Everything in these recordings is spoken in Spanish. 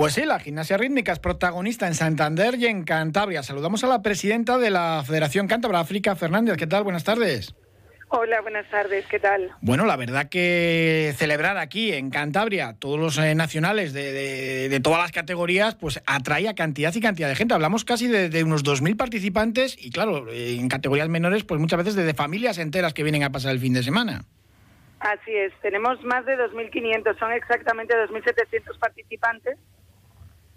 Pues sí, la gimnasia rítmica es protagonista en Santander y en Cantabria. Saludamos a la presidenta de la Federación Cántabra, África Fernández. ¿Qué tal? Buenas tardes. Hola, buenas tardes, ¿qué tal? Bueno, la verdad que celebrar aquí en Cantabria todos los eh, nacionales de, todas las categorías, pues atrae a cantidad y cantidad de gente. Hablamos casi de, unos 2.000 participantes y claro, en categorías menores, pues muchas veces de, familias enteras que vienen a pasar el fin de semana. Así es, tenemos más de 2.500, son exactamente 2.700 participantes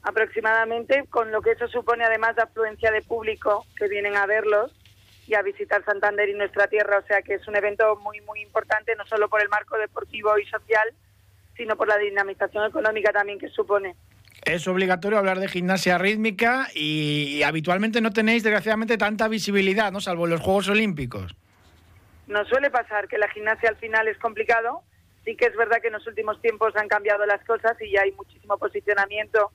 aproximadamente, con lo que eso supone además de afluencia de público que vienen a verlos y a visitar Santander y nuestra tierra. O sea que es un evento muy, muy importante, no solo por el marco deportivo y social, sino por la dinamización económica también que supone. Es obligatorio hablar de gimnasia rítmica y, habitualmente no tenéis, desgraciadamente, tanta visibilidad, ¿no? Salvo en los Juegos Olímpicos. Nos suele pasar que la gimnasia al final es complicado. Sí que es verdad que en los últimos tiempos han cambiado las cosas y ya hay muchísimo posicionamiento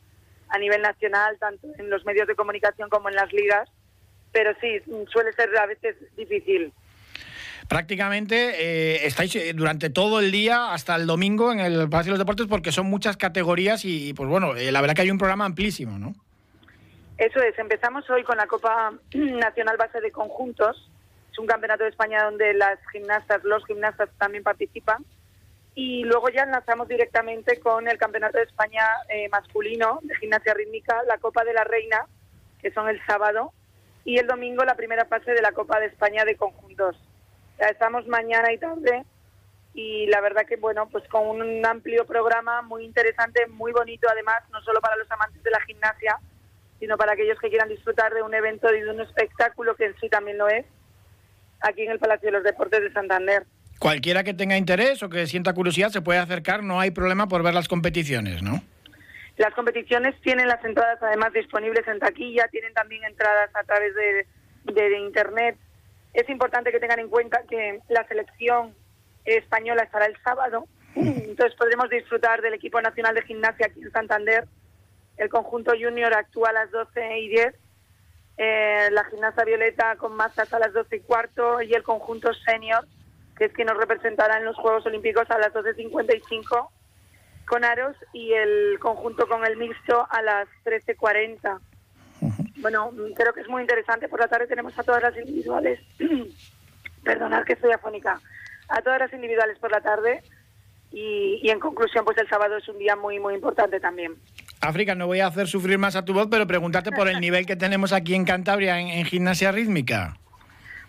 a nivel nacional, tanto en los medios de comunicación como en las ligas pero sí, suele ser a veces difícil. Prácticamente eh, estáis eh, durante todo el día hasta el domingo en el Palacio de los Deportes porque son muchas categorías y, pues bueno, eh, la verdad que hay un programa amplísimo, ¿no? Eso es, empezamos hoy con la Copa Nacional Base de Conjuntos. Es un campeonato de España donde las gimnastas, los gimnastas también participan. Y luego ya enlazamos directamente con el Campeonato de España masculino de gimnasia rítmica, la Copa de la Reina, que son el sábado, y el domingo la primera fase de la Copa de España de conjuntos. Ya estamos mañana y tarde y la verdad que bueno, pues con un amplio programa muy interesante, muy bonito además, no solo para los amantes de la gimnasia, sino para aquellos que quieran disfrutar de un evento y de un espectáculo que en sí también lo es, aquí en el Palacio de los Deportes de Santander. Cualquiera que tenga interés o que sienta curiosidad se puede acercar, no hay problema por ver las competiciones, ¿no? Las competiciones tienen las entradas además disponibles en taquilla, tienen también entradas a través de, Internet. Es importante que tengan en cuenta que la selección española estará el sábado, entonces podremos disfrutar del equipo nacional de gimnasia aquí en Santander. El conjunto junior actúa a las 12 y 10, eh, la gimnasia violeta con masas a las 12 y cuarto y el conjunto senior, que es quien nos representará en los Juegos Olímpicos a las 12.55 con aros y el conjunto con el mixto a las 13.40. Bueno, creo que es muy interesante. Por la tarde tenemos a todas las individuales. Perdonad que estoy afónica. A todas las individuales por la tarde. Y, en conclusión, pues el sábado es un día muy, muy importante también. África, no voy a hacer sufrir más a tu voz, pero preguntarte por el nivel que tenemos aquí en Cantabria en gimnasia rítmica.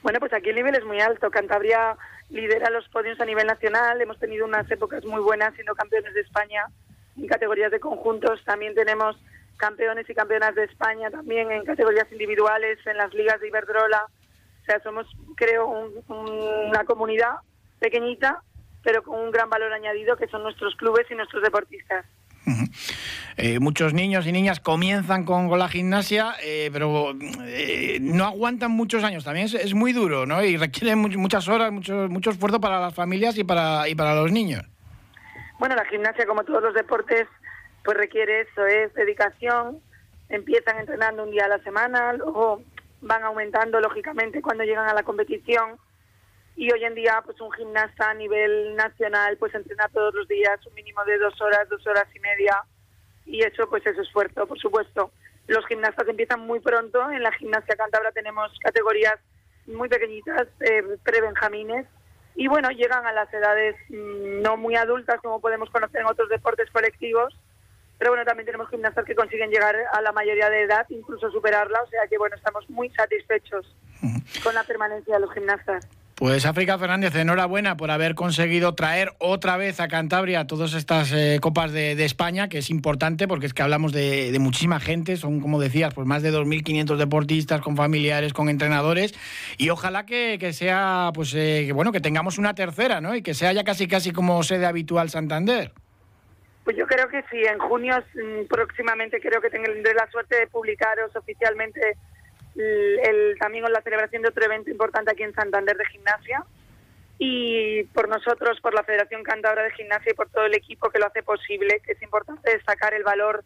Bueno, pues aquí el nivel es muy alto. Cantabria lidera los podios a nivel nacional. Hemos tenido unas épocas muy buenas siendo campeones de España en categorías de conjuntos. También tenemos campeones y campeonas de España también en categorías individuales, en las ligas de Iberdrola. O sea, somos, creo, una comunidad pequeñita, pero con un gran valor añadido que son nuestros clubes y nuestros deportistas. Eh, muchos niños y niñas comienzan con, la gimnasia, eh, pero eh, no aguantan muchos años. También es, muy duro, ¿no? Y requiere muchas horas, mucho, mucho esfuerzo para las familias y para, y para los niños. Bueno, la gimnasia, como todos los deportes, pues requiere eso, es dedicación. Empiezan entrenando un día a la semana, luego van aumentando, lógicamente, cuando llegan a la competición y hoy en día pues un gimnasta a nivel nacional pues entrena todos los días un mínimo de dos horas, dos horas y media y eso pues es esfuerzo, por supuesto. Los gimnastas empiezan muy pronto, en la gimnasia cántabra tenemos categorías muy pequeñitas, eh, pre-benjamines, y bueno, llegan a las edades mm, no muy adultas como podemos conocer en otros deportes colectivos, pero bueno, también tenemos gimnastas que consiguen llegar a la mayoría de edad, incluso superarla, o sea que bueno, estamos muy satisfechos con la permanencia de los gimnastas. Pues África Fernández, enhorabuena por haber conseguido traer otra vez a Cantabria todas estas eh, copas de, España, que es importante porque es que hablamos de, muchísima gente, son como decías, pues más de 2.500 deportistas con familiares, con entrenadores, y ojalá que, sea, pues eh, que, bueno, que tengamos una tercera, ¿no? Y que sea ya casi casi como sede habitual Santander. Pues yo creo que sí, en junio mm, próximamente creo que tendré la suerte de publicaros oficialmente el, también con la celebración de otro evento importante aquí en Santander de gimnasia. Y por nosotros, por la Federación Cantabra de Gimnasia y por todo el equipo que lo hace posible, que es importante destacar el valor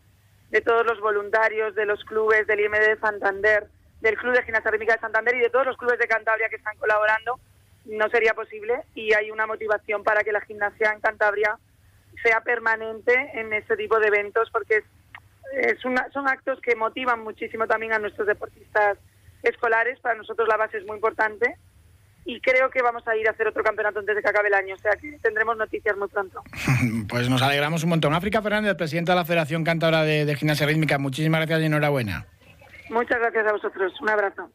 de todos los voluntarios, de los clubes del IMD de Santander, del Club de Gimnasia Rítmica de Santander y de todos los clubes de Cantabria que están colaborando, no sería posible y hay una motivación para que la gimnasia en Cantabria sea permanente en este tipo de eventos porque es es una, son actos que motivan muchísimo también a nuestros deportistas escolares. Para nosotros la base es muy importante y creo que vamos a ir a hacer otro campeonato antes de que acabe el año, o sea que tendremos noticias muy pronto. pues nos alegramos un montón. África Fernández, presidenta de la Federación Cántabra de, de Gimnasia Rítmica, muchísimas gracias y enhorabuena. Muchas gracias a vosotros, un abrazo.